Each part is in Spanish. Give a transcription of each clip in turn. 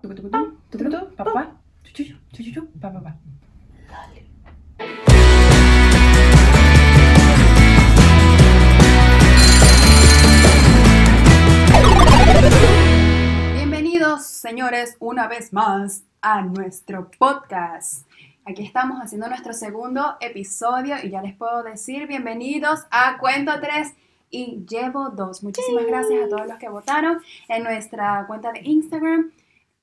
Tucu, tucu, tu, tucu, tu, pa, pa, pa. Chu, chu, chu, chu, chu, pa, pa, pa. Bienvenidos, señores, una vez más a nuestro podcast. Aquí estamos haciendo nuestro segundo episodio y ya les puedo decir bienvenidos a Cuento 3 y Llevo 2. Muchísimas gracias a todos los que votaron en nuestra cuenta de Instagram.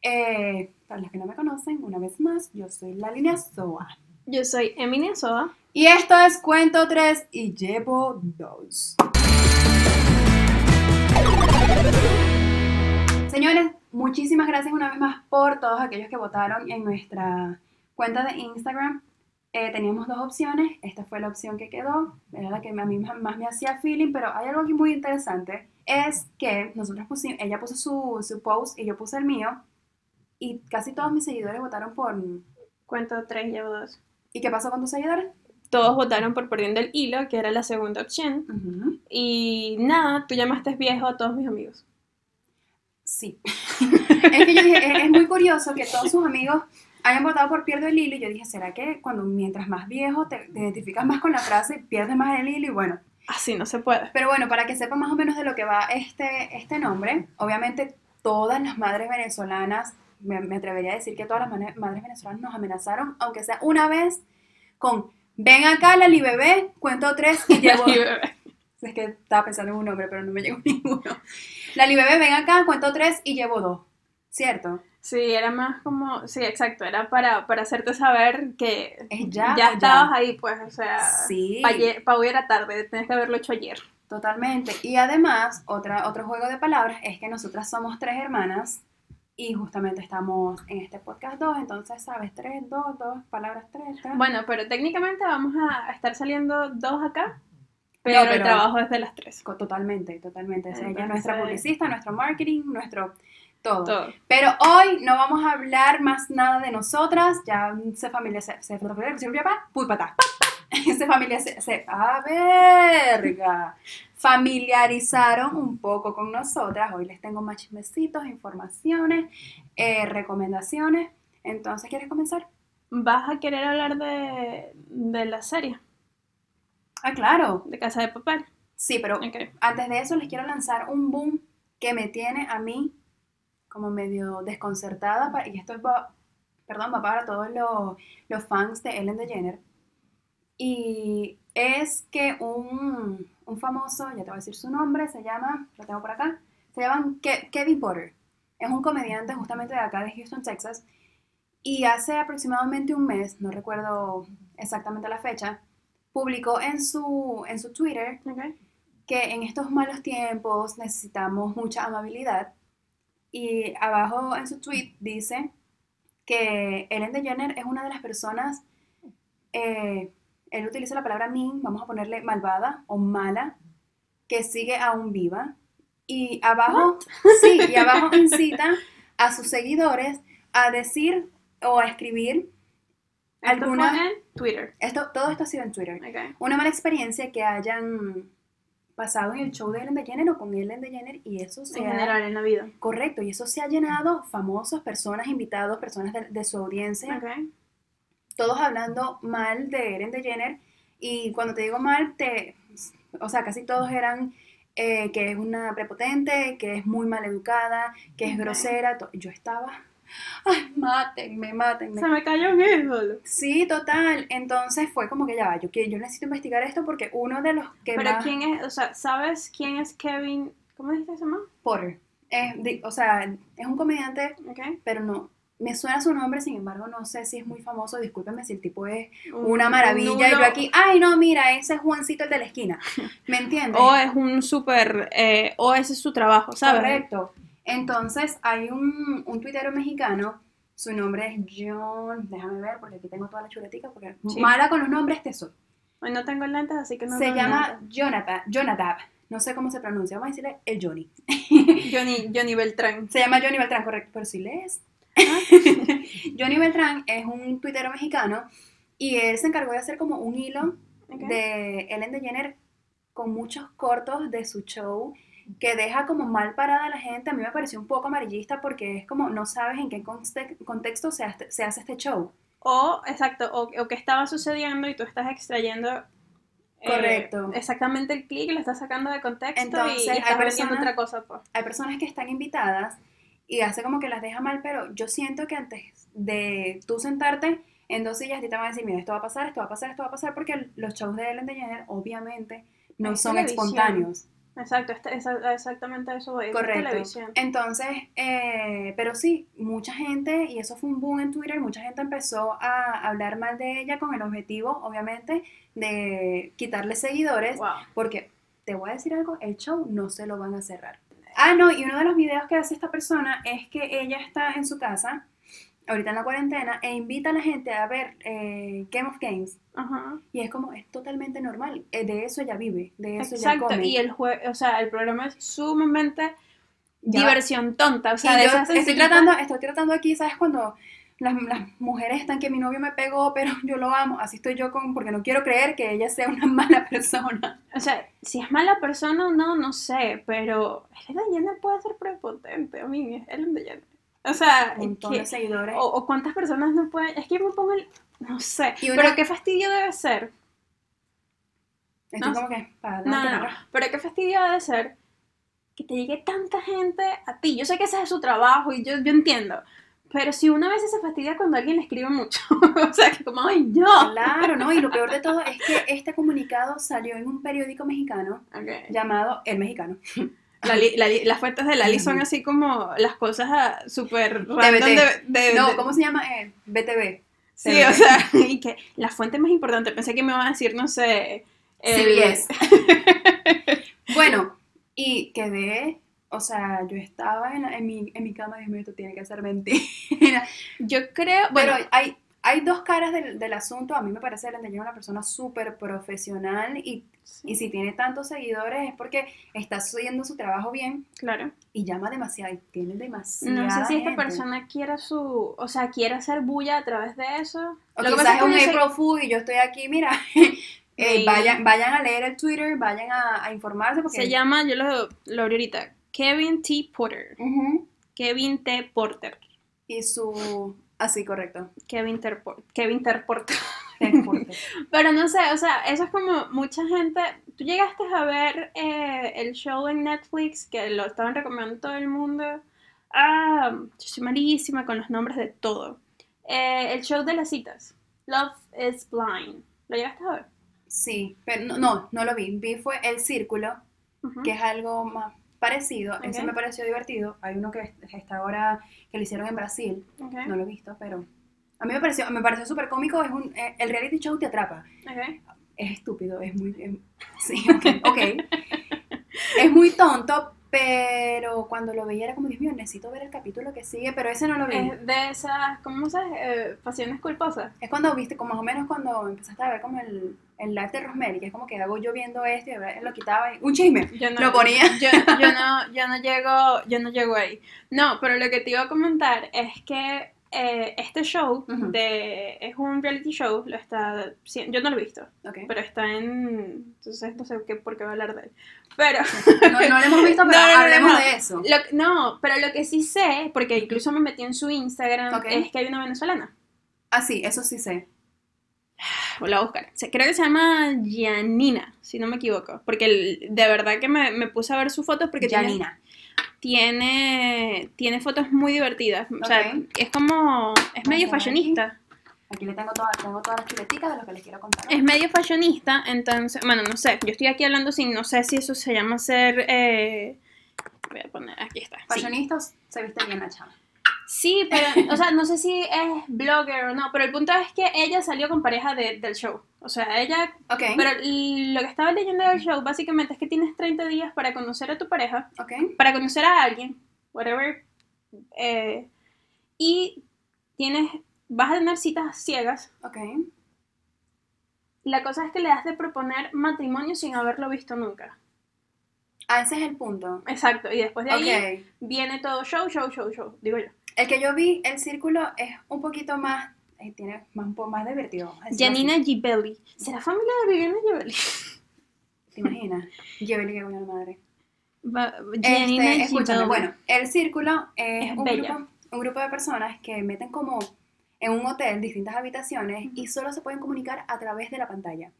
Eh, para los que no me conocen, una vez más, yo soy la línea Soa. Yo soy Emilia Soa. Y esto es Cuento 3 y Llevo 2. Señores, muchísimas gracias una vez más por todos aquellos que votaron en nuestra cuenta de Instagram. Eh, teníamos dos opciones, esta fue la opción que quedó, era la que a mí más me hacía feeling, pero hay algo aquí muy interesante, es que nosotros pusimos, ella puso su, su post y yo puse el mío, y casi todos mis seguidores votaron por... Cuento 3, llevo 2. ¿Y qué pasó con tus seguidores? Todos votaron por Perdiendo el Hilo, que era la segunda opción. Y nada, tú llamaste viejo a todos mis amigos. Sí. es que yo dije, es, es muy curioso que todos sus amigos hayan votado por Pierdo el hilo y yo dije, ¿será que cuando mientras más viejo te, te identificas más con la frase, pierdes más el hilo? Y bueno, Así no se puede. pero bueno, para que sepan más o menos de lo que va este, este nombre, obviamente todas las madres venezolanas, me, me atrevería a decir que todas las madres venezolanas nos amenazaron, aunque sea una vez, con, ven acá, Lali bebé, cuento tres y llevo... Es que estaba pensando en un nombre, pero no me llegó ninguno. Lali bebé, ven acá, cuento tres y llevo dos. ¿Cierto? Sí, era más como, sí, exacto, era para, para hacerte saber que Es ya. ya estabas ahí, pues, o sea, Sí. para hoy era tarde, tenías que haberlo hecho ayer. Totalmente. Y además, otra, otro juego de palabras es que nosotras somos tres hermanas y justamente estamos en este podcast dos, entonces, ¿sabes? Tres, dos, dos, palabras tres. tres. Bueno, pero técnicamente vamos a estar saliendo dos acá, pero, pero- el trabajo es de las tres. Co- Totalmente, totalmente. Sea, ella es Entonces- nuestra publicista, nuestro marketing, nuestro todo. Todo. Pero hoy no vamos a hablar más nada de nosotras, ya se familia se, se, Uy, patá. se familia se, se- a verga, familiarizaron un poco con nosotras. Hoy les tengo más chismecitos, informaciones, eh, recomendaciones. Entonces, ¿quieres comenzar? ¿Vas a querer hablar de, de la serie, Ah, claro. de Casa de Papel? Sí, pero antes de eso les quiero lanzar un boom que me tiene a mí como medio desconcertada, para- y esto es, va- perdón, va para todos los, los fans de Ellen DeGeneres, y es que un, un famoso, ya te voy a decir su nombre, se llama, lo tengo por acá, se llama Ke- Kevin Potter, es un comediante justamente de acá de Houston, Texas, y hace aproximadamente un mes, no recuerdo exactamente la fecha, publicó en su, en su Twitter Ok. que en estos malos tiempos necesitamos mucha amabilidad. Y abajo en su tweet dice que Ellen DeGeneres es una de las personas, eh, él utiliza la palabra mean, vamos a ponerle malvada o mala, que sigue aún viva. Y abajo, sí, y abajo incita a sus seguidores a decir o a escribir Esto alguna... fue en Twitter. Esto, todo esto ha sido en Twitter una mala experiencia que hayan pasado en el show de Ellen DeGeneres o con Ellen DeGeneres y eso se En ha, general, en la vida. correcto y eso se ha llenado famosos personas invitados personas de, de su audiencia Ok. Todos hablando mal de Ellen DeGeneres y cuando te digo mal te o sea casi todos eran eh, que es una prepotente que es muy mal educada que es grosera yo estaba ay mátenme mátenme Se me cayó un ídolo. Sí, total. Entonces fue como que ya va, yo, yo necesito investigar esto porque uno de los que Pero más... quién es, o sea, ¿sabes quién es Kevin? ¿Cómo dijiste que se llama? Potter. Es de- o sea, es un comediante, Ok. pero no... Me suena su nombre, sin embargo, no sé si es muy famoso. Discúlpenme si el tipo es Un- una un maravilla. Y yo aquí, ay, no, mira, ese es Juancito el de la esquina. ¿Me entiendes? O es un súper, eh, o ese es su trabajo, ¿sabes? Correcto. Entonces, hay un, un tuitero mexicano, su nombre es John, déjame ver, porque aquí tengo toda la chuletica, porque Sí. mala con los nombres te soy. Hoy no tengo lentes, así que no se llama. Jonathan, Jonadab, no sé cómo se pronuncia, vamos a decirle el Johnny. Johnny, Johnny Beltrán. Se llama Johnny Beltrán, correcto, pero si lees. Johnny Beltrán es un tuitero mexicano y él se encargó de hacer como un hilo Ok. de Ellen DeGeneres con muchos cortos de su show que deja como mal parada a la gente, a mí me pareció un poco amarillista porque es como no sabes en qué conte- contexto se hace, se hace este show. O, exacto, o, o qué estaba sucediendo y tú estás extrayendo eh, Correcto. exactamente el clic, lo estás sacando de contexto y- Entonces, y, hay estás personas- otra cosa, pues. Hay personas que están invitadas y hace como que las deja mal, pero yo siento que antes de tú sentarte en dos sillas, a ti te van a decir, mira, esto va a pasar, esto va a pasar, esto va a pasar, porque los shows de Ellen DeGeneres obviamente no Es son televisión. espontáneos. Exacto, este- exactamente eso voy. Correcto. televisión. Entonces, eh, pero sí, mucha gente, y eso fue un boom en Twitter, mucha gente empezó a hablar mal de ella con el objetivo, obviamente, de quitarle seguidores, Wow. porque te voy a decir algo, el show no se lo van a cerrar. Ah, no, y uno de los videos que hace esta persona es que ella está en su casa, ahorita en la cuarentena, e invita a la gente a ver eh, Game of Games. Ajá. Y es como, es totalmente normal. eh, De eso ella vive, de eso Exacto, ella come. y el jue o sea, el programa es sumamente Ya diversión tonta, o sea, de estoy tratando, estoy tratando aquí, ¿sabes? Cuando las, las mujeres están que mi novio me pegó, pero yo lo amo. Así estoy yo con, porque no quiero creer que ella sea una mala persona. O sea, si es mala persona o no, no sé, pero Ellen DeGeneres puede ser prepotente, a mí es Ellen DeGeneres. O sea, Un que- de seguidores. o, o cuántas personas no pueden, es que me pongo el, no sé, una- pero qué fastidio debe ser. Estoy no, como que, para No, no, no, pero qué fastidio debe ser que te llegue tanta gente a ti. Yo sé que ese es su trabajo y yo, yo entiendo, pero si una vez se fastidia cuando alguien le escribe mucho, o sea, que como, ay, yo. Claro, ¿no? Y lo peor de todo es que este comunicado salió en un periódico mexicano llamado El Mexicano. La li- la li- las fuentes de Lali son así como las cosas ah, súper random de, de- No, ¿cómo se llama? Eh, BTV. Sí, o sea, y que la fuente más importante, pensé que me iban a decir, no sé, el- CBS. bueno, y quedé, o sea, yo estaba en, la- en mi, en mi cama, Dios mío, esto tiene que ser mentira. Yo creo, Bueno, bueno, hay, hay dos caras del, del asunto. A mí me parece Ellen DeGeneres una persona súper profesional y, sí, y si tiene tantos seguidores es porque está haciendo su trabajo bien claro. y llama demasiado, y tiene demasiada No sé si esta persona quiera su, o sea, quiere hacer bulla a través de eso. O Lo que quizás pasa es es un que April Fool y yo estoy aquí, mira, eh, vayan, vayan a leer el Twitter, vayan a, a informarse porque... se llama, yo lo, lo abrí ahorita, Kevin T. Porter. Kevin T. Porter. Y su... Así, correcto. Kevin T. Por- Kevin T. Porter. Pero no sé, o sea, eso es como mucha gente. Tú llegaste a ver eh, el show en Netflix que lo estaban recomendando todo el mundo. Ah, yo soy malísima con los nombres de todo. Eh, el show de las citas. Love is Blind. ¿Lo llegaste a ver? Sí, pero no, no, no lo vi. Vi fue El Círculo, que es algo más parecido. Ese Ok. me pareció divertido. Hay uno que está ahora, que lo hicieron en Brasil. Ok, No lo he visto, pero... A mí me pareció, me pareció súper cómico. Es un, eh, el reality show te atrapa. ok. Es estúpido, es muy... em, sí, ok. Es muy tonto, pero cuando lo veía era como, Dios mío, necesito ver el capítulo que sigue, pero ese no lo vi. Es de esas, ¿cómo se eh, Pasiones culposas. Es cuando viste, como más o menos cuando empezaste a ver como el, el live de Rosemary, que es como que hago yo viendo esto y lo quitaba y un chisme. Yo no, Lo ponía. Yo, yo no, yo no llego, yo no llego ahí. No, pero lo que te iba a comentar es que eh, este show Ujú. de es un reality show, lo está, yo no lo he visto, Ok. pero está en, entonces no sé qué, por qué voy a hablar de él. Pero No, no lo hemos visto, pero No, no, hablemos de eso. lo, no, pero lo que sí sé, porque incluso me metí en su Instagram, Ok. es que hay una venezolana. Ah, sí, eso sí sé. Voy a buscar. Creo que se llama Janina, si no me equivoco. Porque de verdad que me, me puse a ver sus fotos porque Janina. Tiene, tiene fotos muy divertidas. O sea, es como, es medio fashionista. Aquí le tengo todas, tengo todas las chuleticas de lo que les quiero contar. Es medio fashionista, entonces, bueno, no sé, yo estoy aquí hablando sin, no sé si eso se llama ser, eh, voy a poner, aquí está. Sí. Fashionistas se viste bien la chama. Sí, pero, o sea, no sé si es blogger o no, pero el punto es que ella salió con pareja de- del show. O sea, ella, Ok, pero lo que estaba leyendo del show básicamente es que tienes 30 días para conocer a tu pareja, ok. para conocer a alguien, whatever, eh, y tienes, vas a tener citas ciegas. Ok. La cosa es que le das de proponer matrimonio sin haberlo visto nunca. Ah, ese es el punto. Exacto, y después de ahí viene todo show, show, show, show, digo yo. El que yo vi, el círculo, es un poquito más, eh, tiene más, un poco más divertido. Janina. Gibelli. ¿Será familia de Viviana Gibelli? ¿Te imaginas? Yo que buena madre. Este, Janina y escúchame, bueno, el círculo es, Es un, grupo, un grupo de personas que meten como en un hotel distintas habitaciones y solo se pueden comunicar a través de la pantalla.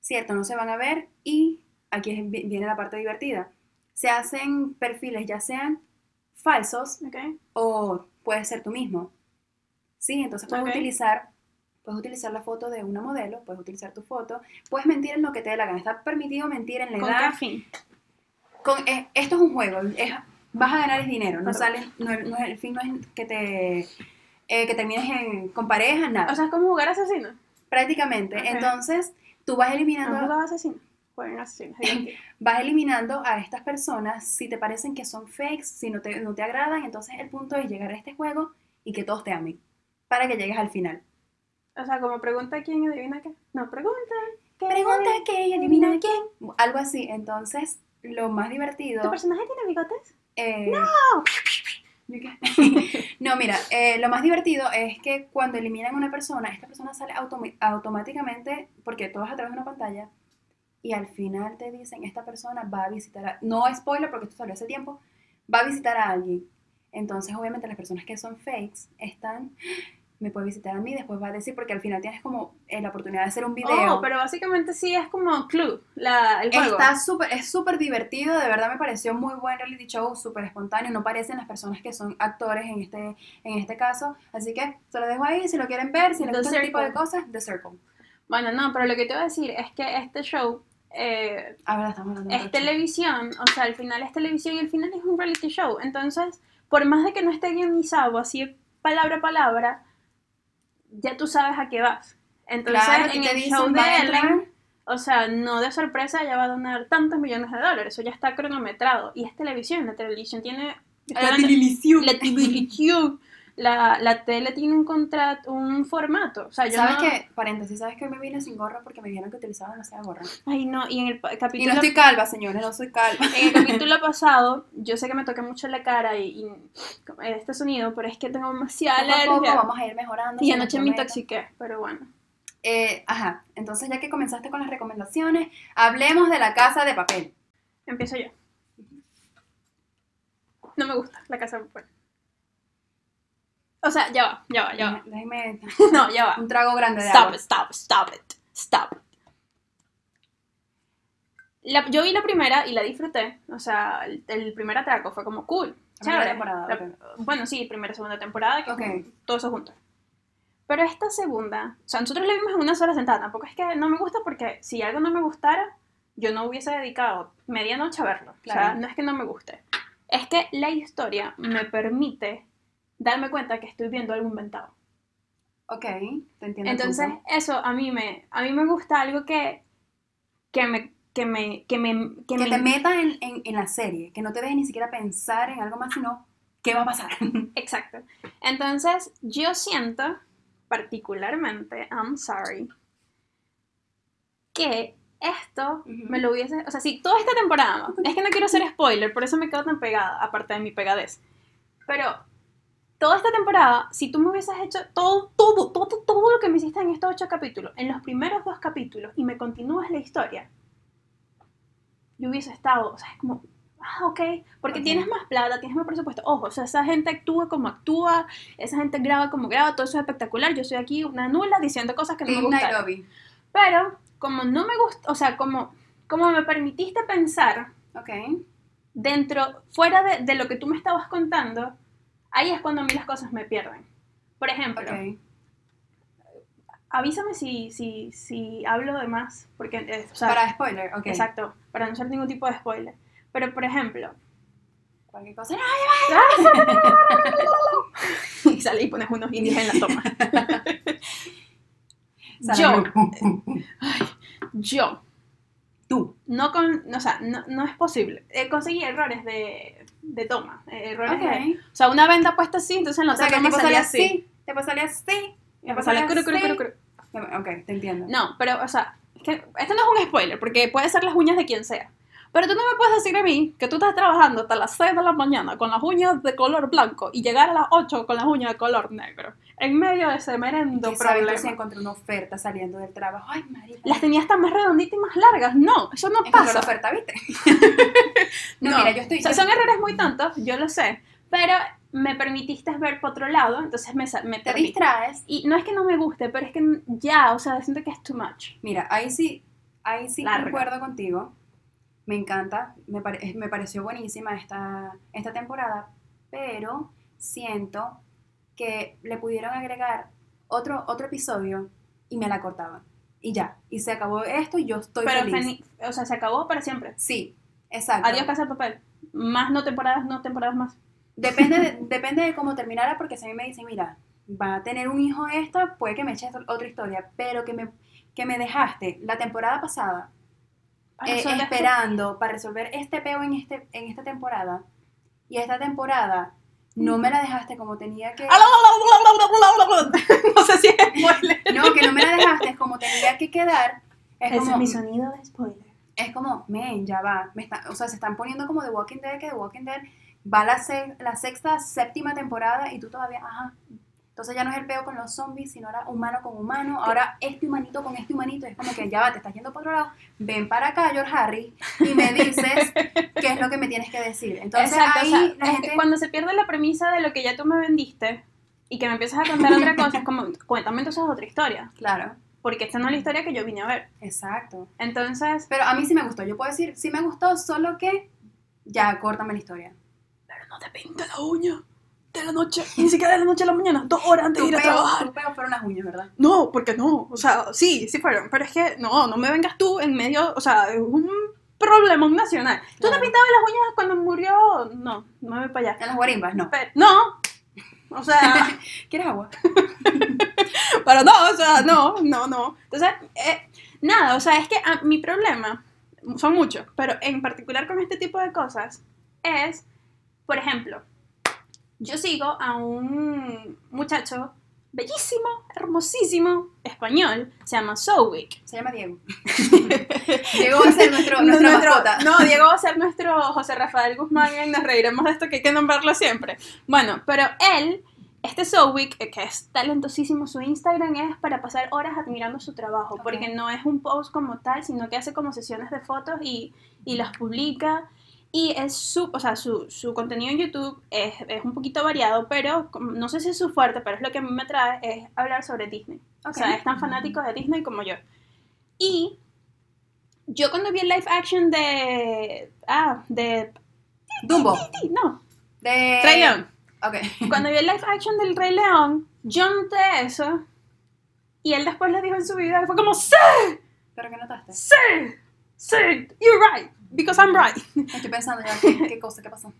Cierto, no se van a ver y aquí viene la parte divertida. Se hacen perfiles ya sean falsos Ok. o puedes ser tú mismo. Sí, entonces puedes Ok. utilizar puedes utilizar la foto de una modelo, puedes utilizar tu foto, puedes mentir en lo que te dé la gana. Está permitido mentir en la ¿Con edad, qué fin? con- eh, esto es un juego, es- vas a ganar es dinero, no sales, no, no el fin no es que te eh, que termines en- con pareja, nada. O sea, es como jugar asesino. prácticamente. Ok. Entonces, tú vas ¿Han eliminando, jugado asesino? Es divertido. vas eliminando a estas personas si te parecen que son fakes, si no te, no te agradan, entonces el punto es llegar a este juego y que todos te amen, para que llegues al final. O sea, como pregunta quién y adivina qué. No, pregunta. ¿qué? Pregunta que adivina quién. Algo así. Entonces, lo más divertido. ¿Tu personaje tiene bigotes? eh, ¿yo qué? no, mira, eh, lo más divertido es que cuando eliminan a una persona, esta persona sale automáticamente, porque todo es a través de una pantalla, y al final te dicen, esta persona va a visitar a... No spoiler, porque esto salió hace tiempo, va a visitar a alguien. Entonces, obviamente, las personas que son fakes están... Me puede visitar a mí, después va a decir, porque al final tienes como eh, la oportunidad de hacer un video. Oh, pero básicamente sí es como Clue, la, el juego. Está súper, es súper divertido, de verdad me pareció muy buen reality show, súper espontáneo, no parecen las personas que son actores en este, en este caso, así que se lo dejo ahí, si lo quieren ver, si les gusta este tipo de cosas, The Circle. Bueno, no, pero lo que te voy a decir es que este show eh, A ver, estamos es show. televisión, o sea, al final es televisión y al final es un reality show. Entonces, por más de que no esté guionizado así palabra a palabra, ya tú sabes a qué vas. Entonces, Claro, en el show de. Ellen, o sea, no de sorpresa ya va a donar tantos millones de dólares, eso ya está cronometrado. Y es televisión, la televisión tiene... La televisión. la televisión, la, la tele tiene un contrato, un formato. O sea, yo ¿Sabes no- qué? Paréntesis, ¿sabes que me vine sin gorra porque me dijeron que utilizaba demasiada gorra? Ay, no, y en el pa- Y capítulo no estoy calva, señores, no soy calva. En el capítulo pasado, yo sé que me toqué mucho la cara y, y este sonido, pero es que tengo demasiada Poco a poco alergia. vamos a ir mejorando. Y anoche me intoxiqué, pero bueno. Eh, ajá, entonces ya que comenzaste con las recomendaciones, hablemos de la casa de papel. Empiezo yo. No me gusta la casa de papel. O sea, ya va, ya va, ya va. Déjeme No, ya va. un trago grande de Stop agua. it, stop, stop it, stop. La- yo vi la primera y la disfruté. O sea, el, el primer atraco fue como cool. Chévere. temporada, La-. Bueno, sí, primera segunda temporada, que Ok. es todo eso junto. Pero esta segunda, o sea, nosotros la vimos en una sola sentada. Tampoco es que no me gusta porque si algo no me gustara, yo no hubiese dedicado medianoche a verlo. O sea, Claro. no es que no me guste. Es que la historia me permite darme cuenta que estoy viendo algo inventado. Ok, te entiendo. Entonces, eso a mí me, a mí me gusta algo que, que me, que me, que me, que que me- te meta en, en, en la serie, que no te deje ni siquiera pensar en algo más, sino qué va a pasar. Exacto. Entonces, yo siento, particularmente, I'm sorry, que esto me lo hubiese, o sea, si toda esta temporada, es que no quiero ser spoiler, por eso me quedo tan pegada, aparte de mi pegadez, pero toda esta temporada, si tú me hubieses hecho todo, todo, todo, todo lo que me hiciste en estos ocho capítulos, en los primeros dos capítulos, y me continúas la historia, yo hubiese estado, o sea, es como, ah, ok, porque Ok. tienes más plata, tienes más presupuesto, ojo, o sea, esa gente actúa como actúa, esa gente graba como graba, todo eso es espectacular, yo soy aquí una nula diciendo cosas que no me Team gustan. Nairobi. Pero como no me gusta, o sea, como, como me permitiste pensar Ok. dentro, fuera de, de lo que tú me estabas contando, ahí es cuando a mí las cosas me pierden. Por ejemplo, Ok. avísame si, si, si hablo de más, porque, eh, o sea, Para spoiler, ok. exacto, para no hacer ningún tipo de spoiler. Pero, por ejemplo, Cualquier cosa. y sale y pones unos indios en la toma. yo, yo, Tú. no con, o sea, no, no es posible. Eh, conseguí errores de, de toma, eh, errores de, Ok. o sea, una venda puesta así, entonces en la O sea, que tipo salía así. así, tipo sale así, Y me tipo sale sale cru, cru, así. cru, cru. Ok, te entiendo. No, pero, o sea, es que esto no es un spoiler, porque puede ser las uñas de quien sea. Pero tú no me puedes decir a mí que tú estás trabajando hasta las 6 de la mañana con las uñas de color blanco y llegar a las 8 con las uñas de color negro. En medio de ese merendo ¿Quién sabe tú problema. si encontré una oferta saliendo del trabajo? Ay, María. Las tenías tan más redonditas y más largas. No, eso no Encontré pasa. la oferta, ¿viste? no, mira, yo estoy... O sea, son errores muy tontos, yo lo sé. Pero me permitiste ver por otro lado, entonces me, me Te distraes. Y no es que no me guste, pero es que ya, o sea, siento que es too much. Mira, ahí sí, ahí sí Larga. concuerdo contigo. Me encanta, me, pare- me pareció buenísima esta, esta temporada, pero siento que le pudieron agregar otro, otro episodio y me la cortaban. Y ya, y se acabó esto y yo estoy Pero, feliz. o sea, se acabó para siempre. Sí, exacto. Adiós, Casa de Papel. Más no temporadas, no temporadas más. Depende de, depende de cómo terminara, porque si a mí me dicen, mira, va a tener un hijo esta, puede que me eches otra historia, pero que me, que me dejaste la temporada pasada eh, esperando para resolver este peo en, este, en esta temporada, y esta temporada no me la dejaste como tenía que... No sé si es spoiler. No, que no me la dejaste como tenía que quedar. Es Ese como, es mi sonido de spoiler. es como, men, ya va. Me está, o sea, se están poniendo como The Walking Dead, que The Walking Dead va la, se- la sexta, séptima temporada y tú todavía, ajá. Entonces ya no es el peo con los zombies, sino ahora humano con humano. Ahora este humanito con este humanito. Es como que ya va, te estás yendo por otro lado. Ven para acá, George Harry, y me dices qué es lo que me tienes que decir. Entonces Exacto, ahí o sea, la gente... cuando se pierde la premisa de lo que ya tú me vendiste y que me empiezas a contar otra cosa, es como, cuéntame entonces otra historia. Claro, Porque esta no es la historia que yo vine a ver. exacto. Entonces, Pero a mí sí me gustó. Yo puedo decir, sí me gustó, solo que ya, córtame la historia. pero no te pinta la uña de la noche, ni siquiera de la noche a la mañana, dos horas antes de ir a trabajar. fueron las uñas, ¿verdad? No, porque no, o sea, sí, sí fueron, pero es que no, no me vengas tú en medio, o sea, es un problema nacional. ¿Tú te pintabas las uñas cuando murió? No, no me voy para allá. En las guarimbas, no. Pero- no, o sea, ¿Quieres agua? pero no, o sea, no, no, no. Entonces, eh, nada, o sea, es que ah, mi problema, son muchos, pero en particular con este tipo de cosas, es, por ejemplo, yo sigo a un muchacho bellísimo, hermosísimo, español, se llama Sowick. Se llama Diego. Diego va a ser nuestro. No, Diego va a ser nuestro José Rafael Guzmán y nos reiremos de esto que hay que nombrarlo siempre. Bueno, pero él, este Sowick, que es talentosísimo, su Instagram es para pasar horas admirando su trabajo, porque no es un post como tal, sino que hace como sesiones de fotos y, y las publica. Y es su, o sea, su, su contenido en YouTube es, es un poquito variado, pero no sé si es su fuerte, pero es lo que a mí me trae, es hablar sobre Disney. O Ok. sea, es tan fanático de Disney como yo. Y yo cuando vi el live action de... Ah, de... Dumbo. No, De... Rey León. Ok. Cuando vi el live action del Rey León, yo noté eso. Y él después lo dijo en su video y fue como, ¡Sí! ¿Pero qué notaste? ¡Sí! ¡Sí! You're right! Because I'm right. Estoy pensando ya, ¿qué, qué cosa? ¿Qué pasó?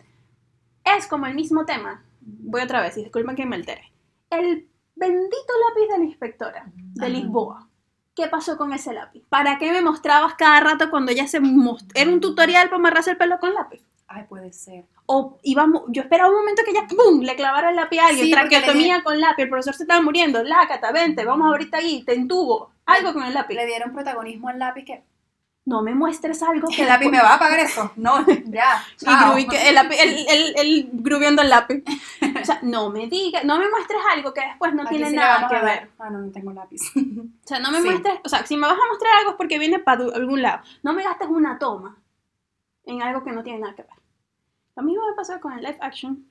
Es como el mismo tema. Voy otra vez, y disculpen que me altere. El bendito lápiz de la inspectora de Ajá. Lisboa. ¿Qué pasó con ese lápiz? ¿Para qué me mostrabas cada rato cuando ella se most- Era un tutorial para amarrarse el pelo con lápiz. Ay, puede ser. O íbamos, yo esperaba un momento que ella ¡pum! le clavara el lápiz a alguien, Sí, le traqueotomía con lápiz, el profesor se estaba muriendo, lácata, vente, vamos ahorita ahí, te entubo, algo con el lápiz. Le dieron protagonismo al lápiz que... No me muestres algo que ¿El lápiz me va a pagar eso? No, ya. Y chao. Groovy, que el, el, el, el el lápiz. O sea, no me digas, no me muestres algo que después no Aquí tiene sí nada que ver. Ah, no, no tengo lápiz. O sea, no me Sí. muestres, o sea, si me vas a mostrar algo es porque viene para algún lado. No me gastes una toma en algo que no tiene nada que ver. Lo mismo me pasó con el live action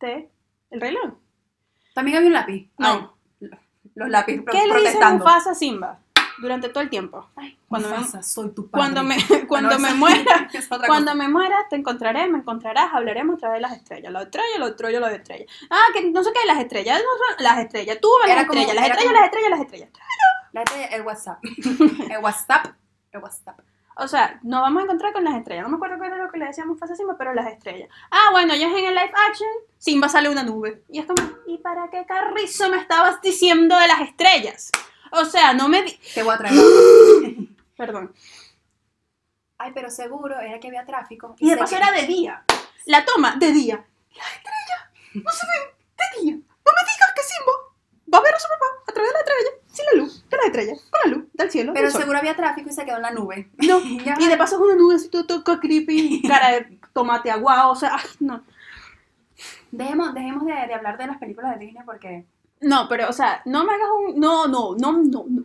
de El Rey León. También había un lápiz. No. Ay, los lápices pro- ¿Qué le dice protestando. Mufasa a Simba durante todo el tiempo? Ay, Cuando me- Mufasa, soy tu padre. Cuando me, cuando me muera, otra cuando me muera, te encontraré, me encontrarás, hablaremos a través de las estrellas. Las estrellas, las estrellas, las estrellas. Ah, que no sé qué, las estrellas, no son- las estrellas. Tú, las como- estrellas, las estrellas, como- las estrellas, las estrellas. La estrella, el WhatsApp. el WhatsApp. El WhatsApp. O sea, nos vamos a encontrar con las estrellas. No me acuerdo qué era lo que le decíamos Simba, pero las estrellas. Ah, bueno, ya es en el live action, Simba sale una nube. Y es como, ¿y para qué carrizo me estabas diciendo de las estrellas? O sea, no me. Te voy a traer. Perdón. Ay, pero seguro era que había tráfico. Y de sé paso era de día. La toma, de día. Las estrellas no se ven de día. No me digas que Simba va a ver a su papá a través de la estrella. sin la luz de las estrellas, con la luz del cielo. Pero del seguro había tráfico y se quedó en la nube. No, Ya y de paso es una nube así todo, todo creepy, cara de tomate aguado, o sea, ay, no. Dejemos, dejemos de, de hablar de las películas de Disney porque No, pero, o sea, no me hagas un. No, no, no, no, no.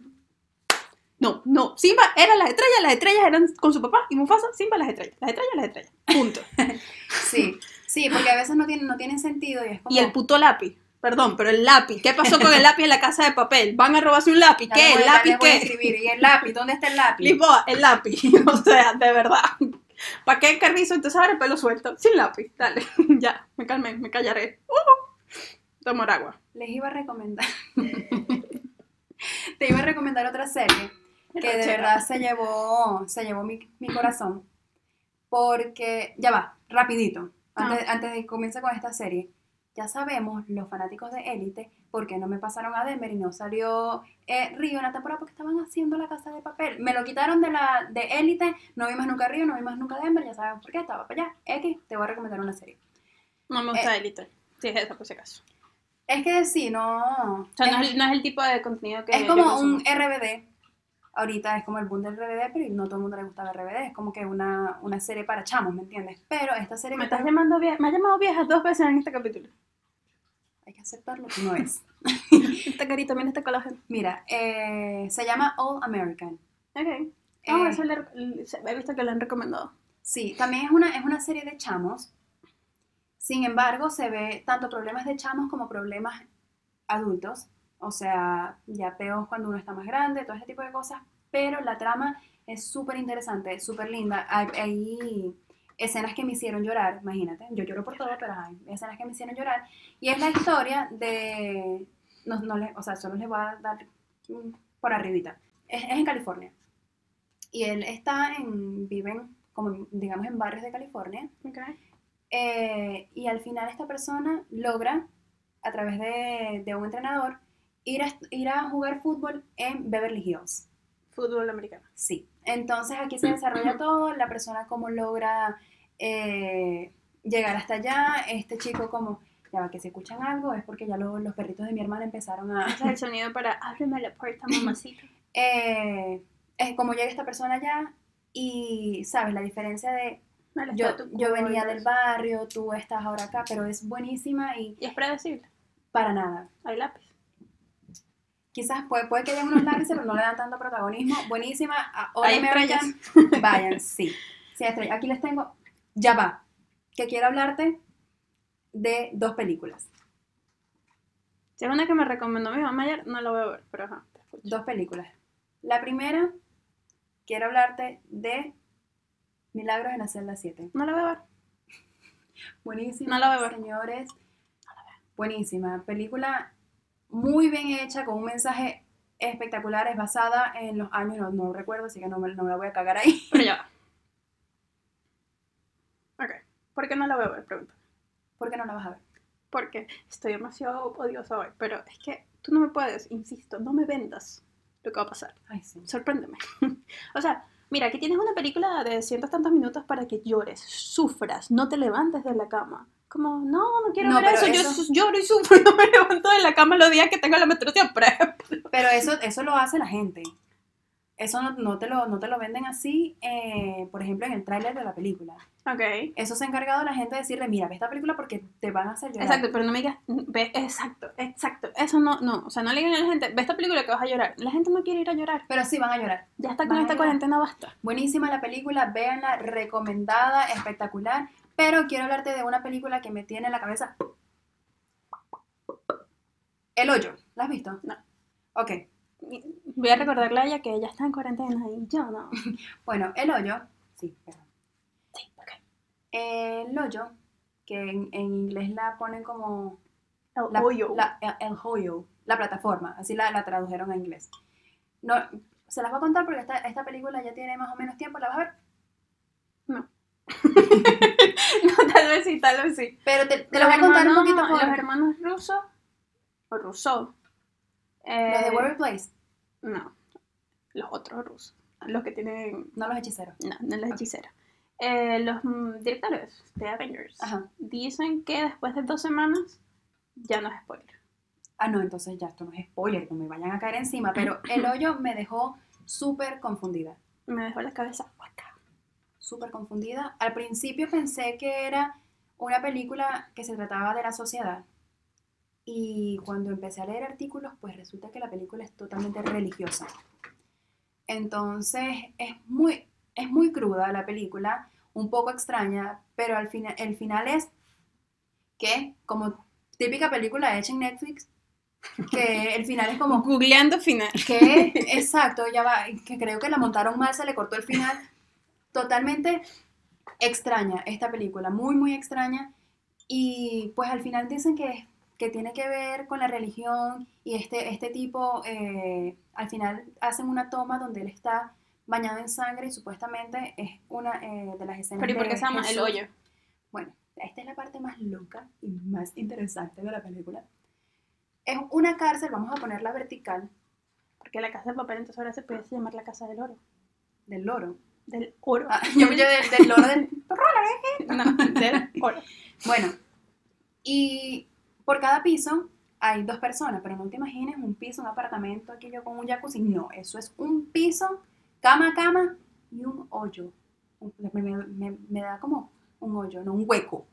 No, no. Simba era las estrellas, las estrellas eran con su papá y Mufasa, Simba las estrellas. Las estrellas, las estrellas. Punto. sí, sí, porque a veces no tienen, no tienen sentido y es como... Y el puto lápiz. Perdón, pero el lápiz. ¿Qué pasó con el lápiz en la casa de papel? ¿Van a robarse un lápiz? Ya ¿Qué? voy- ¿El lápiz les voy a qué? escribir. ¿Y el lápiz? ¿Dónde está el lápiz? Lisboa, el lápiz. O sea, de verdad. ¿Para qué carrizo? Entonces ahora el pelo suelto. Sin lápiz. Dale. ya, me calmé, me callaré. Uh, tomar agua. Les iba a recomendar... Te iba a recomendar otra serie que de verdad se llevó, se llevó mi, mi corazón. Porque, ya va, rapidito, antes, antes de que comience con esta serie, ya sabemos, los fanáticos de Élite, por qué no me pasaron a Denver y no salió eh, Río en la temporada porque estaban haciendo la casa de papel. Me lo quitaron de la de Élite, no vi más nunca Río, no vi más nunca Denver, ya saben por qué, estaba para allá. X, te voy a recomendar una serie. No me gusta Elite. Sí, es esa, por si acaso. Es que sí, no... O sea, no es- es, no es el tipo de contenido que. Es como un RBD. Ahorita es como el boom del RBD, pero no todo el mundo le gusta ver RBD. Es como que una, una serie para chamos, ¿me entiendes? Pero esta serie Me que estás tengo- llamando vieja. Me ha llamado vieja dos veces en este capítulo. hay que aceptarlo, no es. Esta carita, mira este colágeno. Mira, eh, se llama All American. Ok. Eh, Ah, eso le, he visto que le han recomendado. Sí, también es una, es una serie de chamos. Sin embargo, se ve tanto problemas de chamos como problemas adultos. O sea, ya peos cuando uno está más grande, todo este tipo de cosas. Pero la trama es súper interesante, súper linda. Hay, hay escenas que me hicieron llorar, imagínate. Yo lloro por todo, pero hay escenas que me hicieron llorar. Y es la historia de... No, no le- o sea, solo les voy a dar por arribita. Es, es en California. Y él está en... Viven como, digamos, en barrios de California. Ok. Eh, y al final esta persona logra, a través de, de un entrenador, ir a, ir a jugar fútbol en Beverly Hills. Fútbol americano. Sí. Entonces aquí se desarrolla todo, la persona cómo logra eh, llegar hasta allá, este chico como, ya va, que se escuchan algo, es porque ya lo- los perritos de mi hermana empezaron a... Ese es el sonido para ábreme la puerta, mamacita. Eh, es como llega esta persona allá y, ¿sabes? La diferencia de yo, yo venía del barrio, tú estás ahora acá, pero es buenísima y Y es predecible. para nada. Hay lápiz. Quizás puede, puede que haya unos lápices, pero no le dan tanto protagonismo. Buenísima. A All Hay American, Vayan, sí. Sí. Aquí les tengo. Ya va. Que quiero hablarte de dos películas. Si es una que me recomendó mi mamá ayer, no la voy a ver, pero ajá, te escucho. Dos películas. La primera, quiero hablarte de Milagros en la celda 7. No la voy a ver. Buenísima. No la voy a ver. Señores. Buenísima. Película muy bien hecha, con un mensaje espectacular. Es basada en los años, no, no recuerdo, así que no me, no me la voy a cagar ahí. Pero ya va. Ok. ¿Por qué no la voy a ver? Pregunta. ¿Por qué no la vas a ver? Porque estoy demasiado odiosa hoy. Pero es que tú no me puedes, insisto, no me vendas lo que va a pasar. Ay, sí. Sorpréndeme. o sea, mira, aquí tienes una película de cientos tantos minutos para que llores, sufras, no te levantes de la cama. Como, no, no quiero No, ver eso. Yo lloro y sufro y no me levanto de la cama los días que tengo la menstruación prep. Pero eso, eso lo hace la gente. Eso no, no te, lo, no te lo venden así, eh, por ejemplo, en el tráiler de la película. Ok. Eso se ha encargado la gente de decirle, mira, ve esta película porque te van a hacer llorar. Exacto, pero no me digas, ve, exacto, exacto. Eso no, no. O sea, no le digan a la gente, ve esta película que vas a llorar. La gente no quiere ir a llorar. Pero sí, van a llorar. Ya está con esta llorar. cuarentena, basta. Buenísima la película, véanla, recomendada, espectacular. Pero quiero hablarte de una película que me tiene en la cabeza. El hoyo. ¿La has visto? No. Ok. Voy a recordarle a ella que ella está en cuarentena y yo no. Bueno, El hoyo. Sí, perdón. El hoyo, que en, en inglés la ponen como El la, hoyo. la- el, el hoyo, la plataforma, así la, la tradujeron a inglés. No, se las voy a contar porque esta, esta película ya tiene más o menos tiempo, la vas a ver. No. no, tal vez sí, tal vez sí. Pero te, te Los la voy a contar un hermanos- poquito por Los hermanos rusos, o Rousseau. eh, los de Warrior Place, No, los otros rusos. Los que tienen. no los hechiceros. No, no los hechiceros. Eh, los mm, directores de Avengers Ajá. dicen que después de dos semanas ya no es spoiler. Ah, no, entonces ya esto no es spoiler, no me vayan a caer encima, pero el hoyo me dejó súper confundida. Me dejó la cabeza hueca. Súper confundida. Al principio pensé que era una película que se trataba de la sociedad. Y cuando empecé a leer artículos, pues resulta que la película es totalmente religiosa. Entonces es muy, es muy cruda la película, un poco extraña, pero al final, el final es que, como típica película hecha en Netflix, que el final es como Googleando final. que exacto, ya va, que creo que la montaron mal, se le cortó el final. Totalmente extraña esta película, muy, muy extraña. Y pues al final dicen que, que tiene que ver con la religión y este, este tipo, eh, al final hacen una toma donde él está bañado en sangre y supuestamente es una eh, de las escenas Pero ¿y por qué se llama el hoyo? Bueno, esta es la parte más loca y más interesante de la película. Es una cárcel, vamos a ponerla vertical, Porque la casa de papel entonces ahora se puede llamar la casa del oro. del loro. Del oro. Ah, yo me llevé del, del loro del... No, del oro. Bueno, y por cada piso hay dos personas, pero no te imagines un piso, un apartamento, aquí yo con un jacuzzi. No, eso es un piso, cama cama y un hoyo. Me, me- me- me da como un hoyo, no un hueco.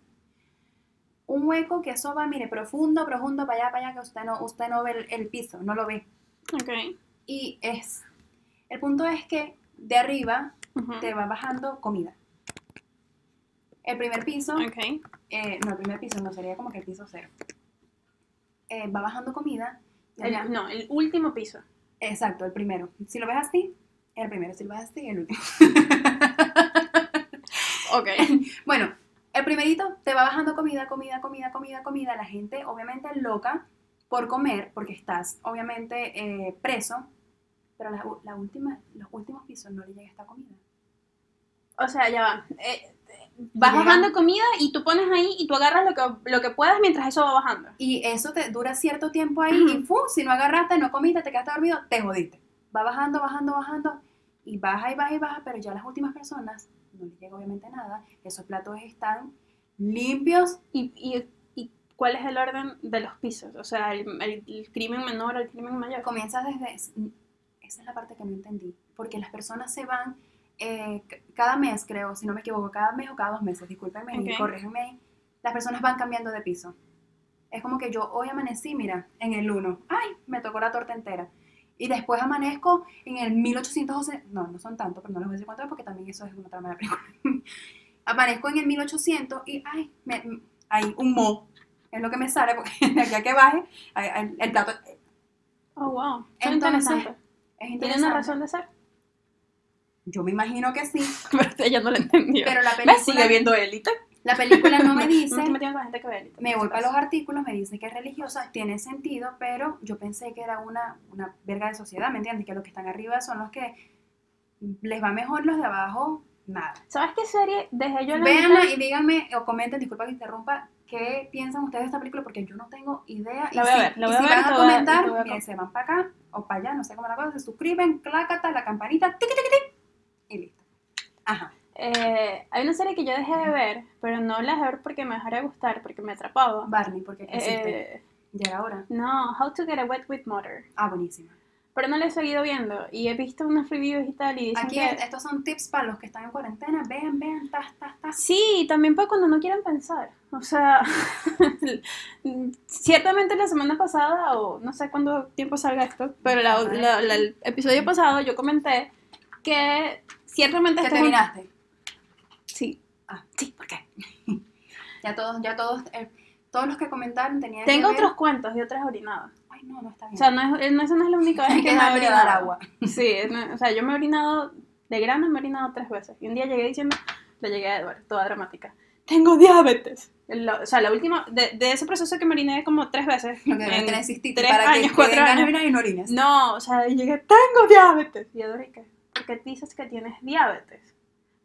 Un hueco que eso va, mire, profundo, profundo, para allá, para allá, que usted no, usted no ve el, el piso, no lo ve. Ok. Y es, el punto es que de arriba te va bajando comida. El primer piso Ok. eh, no, el primer piso no, sería como que el piso cero. Eh, va bajando comida. y El- allá- no, el último piso. Exacto, el primero. Si lo ves así, el primero. Si lo ves así, el último. Ok. Bueno, el primerito te va bajando comida, comida, comida, comida, comida. La gente, obviamente, loca por comer, porque estás, obviamente, eh, preso. Pero la, la última, los últimos pisos no le llega esta comida. O sea, ya va. Eh, vas Llega- bajando comida y tú pones ahí y tú agarras lo que, lo que puedas mientras eso va bajando. Y eso te dura cierto tiempo ahí y Ujú. ¡fu! si no agarraste, no comiste, te quedaste dormido, te jodiste. Va bajando, bajando, bajando y baja y baja y baja, pero ya las últimas personas no les llega obviamente nada. Esos platos están limpios. ¿Y, y, y cuál es el orden de los pisos? O sea, el, el- el crimen menor el crimen mayor. Comienzas desde... Esa es la parte que no entendí. Porque las personas se van eh, cada mes, creo, si no me equivoco, cada mes o cada dos meses, discúlpenme y Ok. corrígenme ahí. Las personas van cambiando de piso. Es como que yo hoy amanecí, mira, en el 1. ¡Ay! Me tocó la torta entera. Y después amanezco en el 1812. No, no son tantos, pero no les voy a decir cuánto es porque también eso es una trama de película. amanezco en el 1800 y ¡ay! Me, hay un mo. Es lo que me sale porque de aquí a que baje, hay- el plato Oh, wow. Entonces, interesante. es ¿Tiene interesante. una razón de ser? Yo me imagino que sí, Pero ella no lo entendió. pero la película, Sigue viendo élite. La película no me No dice, con la gente que ve me voy para los artículos, me dice que es religiosa, tiene sentido, pero yo pensé que era una, una verga de sociedad, ¿me entiendes? Que los que están arriba son los que les va mejor, los de abajo, nada. ¿Sabes qué serie dejé yo la Véanla mitad? y díganme o comenten, disculpa que interrumpa, ¿qué piensan ustedes de esta película? Porque yo no tengo idea. La y voy a si, ver, la y voy a ver y van a a- y comentar, a miren, se van para acá o para allá, no sé cómo la cosa, se suscriben, clácata, la campanita, tiqui, tiqui, tiqui, y listo. Ajá. Eh, hay una serie que yo dejé de ver, pero no la dejé ver porque me dejara de gustar, porque me atrapaba. Barney, porque. Eh, Ya era hora. no, How to Get Away with Mother. Ah, buenísima. Pero no la he seguido viendo y he visto unas reviews y tal y dicen Aquí que... estos son tips para los que están en cuarentena. Vean, vean, tas, tas, tas. Sí, también para cuando no quieran pensar. O sea, ciertamente la semana pasada, o no sé cuánto tiempo salga esto, pero la- la- la- el episodio pasado yo comenté que ciertamente ¿Qué este es un- terminaste? Ah. sí, ¿por qué? Ya todos, ya todos, eh, todos los que comentaron tenían Tengo que ver- otros cuentos y otras orinadas. Ay, no, no está bien. O sea, no es, no, esa no es la única vez que que me he de orinado. dar agua. Sí, no- o sea, yo me he orinado, de grano me he orinado tres veces. Y un día llegué diciendo, le llegué a Edward, toda dramática, tengo diabetes. La- o sea, la última, de, de ese proceso que me oriné como tres veces. Lo que en tres para años, que cuatro de años. y no orines. No, o sea, llegué, tengo diabetes. Y ¿y qué? ¿Por qué dices que tienes diabetes?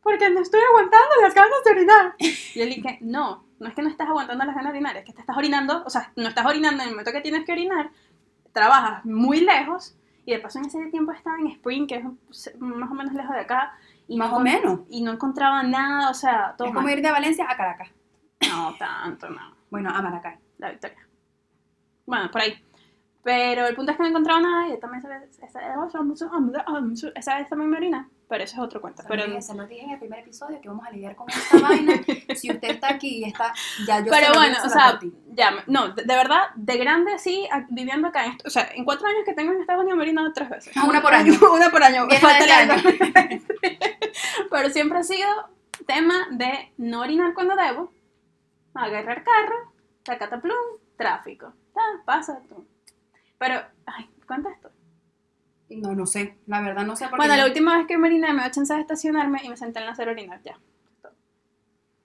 Porque no estoy aguantando las ganas de orinar. Y él dije, no, no es que no estás aguantando las ganas de orinar, es que te estás orinando, o sea, no estás orinando en el momento que tienes que orinar, trabajas muy lejos, y de paso en ese tiempo estaba en Spring, que es más o menos lejos de acá, y Más no, o menos. y no encontraba nada, o sea, todo Es como mal. ir de Valencia a Caracas. No, tanto, no, Bueno, a Maracay. la victoria. Bueno, por ahí. Pero el punto es que no he encontrado nada y también vez, esa, esa vez también me oriné, pero eso es otro cuento. Pero Pero, se lo dije en el primer episodio que vamos a lidiar con esta vaina. Si usted está aquí y está, ya yo se pero bueno, o se sea, ya, no, de, de verdad, de grande sí, viviendo acá, en, est- o sea, en cuatro años que tengo en Estados Unidos me he orinado tres veces. Una por año. Una por año. Falta el año. año. Pero siempre ha sido tema de no orinar cuando debo, agarrar carro, plum, tráfico. Ah, pasa tú. Pero, ay, cuenta esto. No, no sé, la verdad no sé por qué. Bueno, la última vez que me oriné me dio chance de estacionarme y me senté en la acera a orinar ya.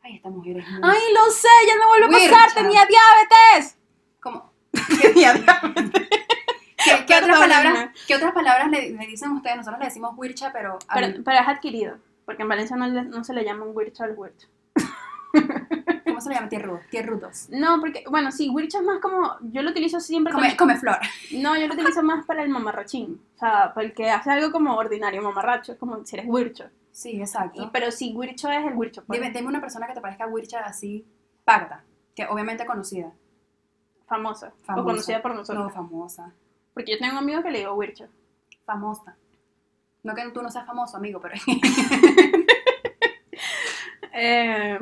Ay, esta mujer es muy... ¡Ay, lo sé! ¡Ya no vuelve a Wircha. pasar! ¡Tenía diabetes! ¿Cómo? ¿Qué, qué- qué otras palabras, ¿qué otras palabras le, le dicen ustedes? Nosotros le decimos wircha, pero... a Pero, pero es adquirido, porque en Valencia no, le- no se le llama un wircho al wircho. ¿Cómo se le llama? Tierrudos. Tierrudos. No, porque, bueno, sí, wircho es más como, yo lo utilizo siempre Come, también- come flor. No, yo lo utilizo más para el mamarrachín. O sea, para el que hace algo como ordinario, mamarracho. Es como si eres wircho. Sí, exacto. Y, pero si wircho es el wircho. pues, Dime, dime una persona que te parezca wircha así, pagata, que obviamente conocida. famosa, Famosa. O conocida por nosotros. No, famosa. Porque yo tengo un amigo que le digo wircho. Famosa. No que tú no seas famoso, amigo, pero... Eh,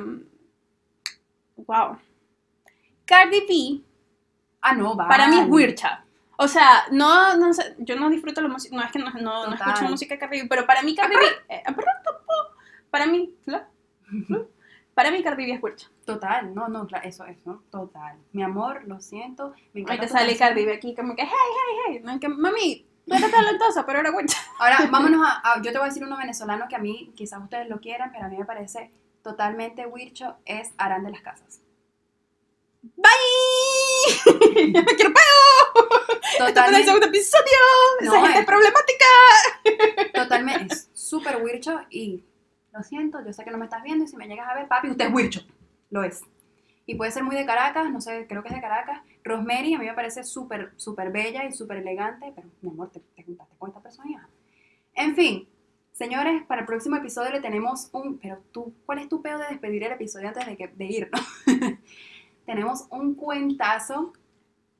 wow. Cardi B, ah, no, va. para mí es wircha. O sea, no, no sé, yo no disfruto la música, no es que no, no, no escucho música Cardi B, pero para mí Cardi B, eh, para mí, ¿fla? para mí Cardi B es wircha. Total, no, no, claro, eso, eso, total. Mi amor, lo siento, me Ahí encanta te tu sale canción. Cardi B aquí como que, hey, hey, hey, no, que, mami, tú eres talentosa, pero era wircha. Ahora, vámonos a, a- Yo te voy a decir uno venezolano que a mí, quizás ustedes lo quieran, pero a mí me parece totalmente wircho, es Arán de las Casas. ¡Bye! ¡Ya me quiero peo! ¡Este fue el Totalmente, segundo episodio! No, ¡Esa gente eh. es problemática! totalmente, es súper wircho y lo siento, yo sé que no me estás viendo y si me llegas a ver, papi, usted es wircho. Lo es. Y puede ser muy de Caracas, no sé, creo que es de Caracas. Rosemary a mí me parece súper, súper bella y súper elegante, pero mi amor, te, te juntaste con esta persona. En fin, señores, para el próximo episodio le tenemos un... Pero tú, ¿cuál es tu peo de despedir el episodio antes de, que, de irnos? tenemos un cuentazo,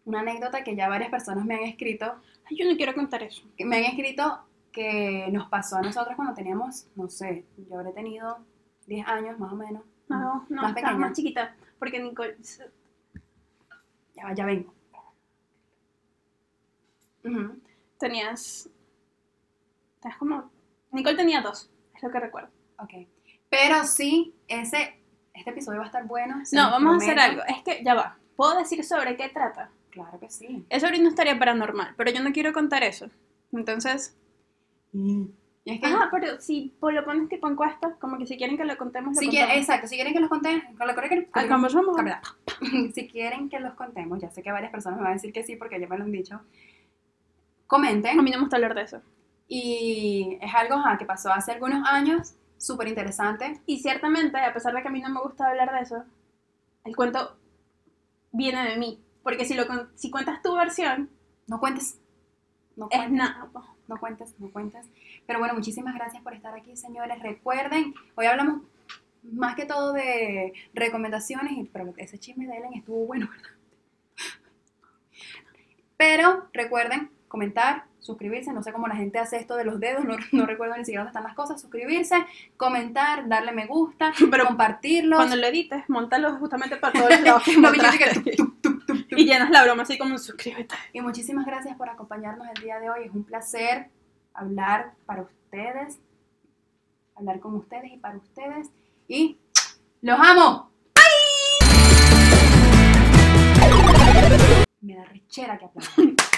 una anécdota que ya varias personas me han escrito, Ay, yo no quiero contar eso. que me han escrito que nos pasó a nosotros cuando teníamos, no sé, yo habré tenido 10 años más o menos. No, no, Más pequeña. más chiquita. Porque Nicole. Ya, ya vengo. Tenías. Tenías como. Nicole tenía dos, es lo que recuerdo. Ok. Pero sí, ese, este episodio va a estar bueno. No, vamos a hacer prometo. algo. Es que ya va. ¿Puedo decir sobre qué trata? Claro que sí. Es sobre una historia paranormal, pero yo no quiero contar eso. Entonces. Y es que, Ah, pero si lo pones tipo encuesta, como que si quieren que lo contemos, lo si contamos. exacto, si quieren que los contemos, con lo que Ah, conversamos. si quieren que los contemos, ya sé que varias personas me van a decir que sí porque ya me lo han dicho, comenten. A mí no me gusta hablar de eso. Y es algo ajá, que pasó hace algunos años, súper interesante. Y ciertamente, a pesar de que a mí no me gusta hablar de eso, el cuento viene de mí. Porque si, lo, si cuentas tu versión, No cuentes. No es cuentes. nada. no cuentes, no cuentes. Pero bueno, muchísimas gracias por estar aquí, señores. Recuerden, hoy hablamos más que todo de recomendaciones, pero ese chisme de Ellen estuvo bueno, ¿verdad? Pero recuerden comentar, suscribirse, no sé cómo la gente hace esto de los dedos, no, no recuerdo ni siquiera dónde están las cosas, suscribirse, comentar, darle me gusta, Pero compartirlos. Cuando lo edites, montalo justamente para todos los lados que Los bichos mostraste. que tup, tup, tup, tup. Y llenas la broma así como suscríbete. Y muchísimas gracias por acompañarnos el día de hoy. Es un placer hablar para ustedes, hablar con ustedes y para ustedes. Y los amo. ¡Bye! Me da rechera que aplaudan.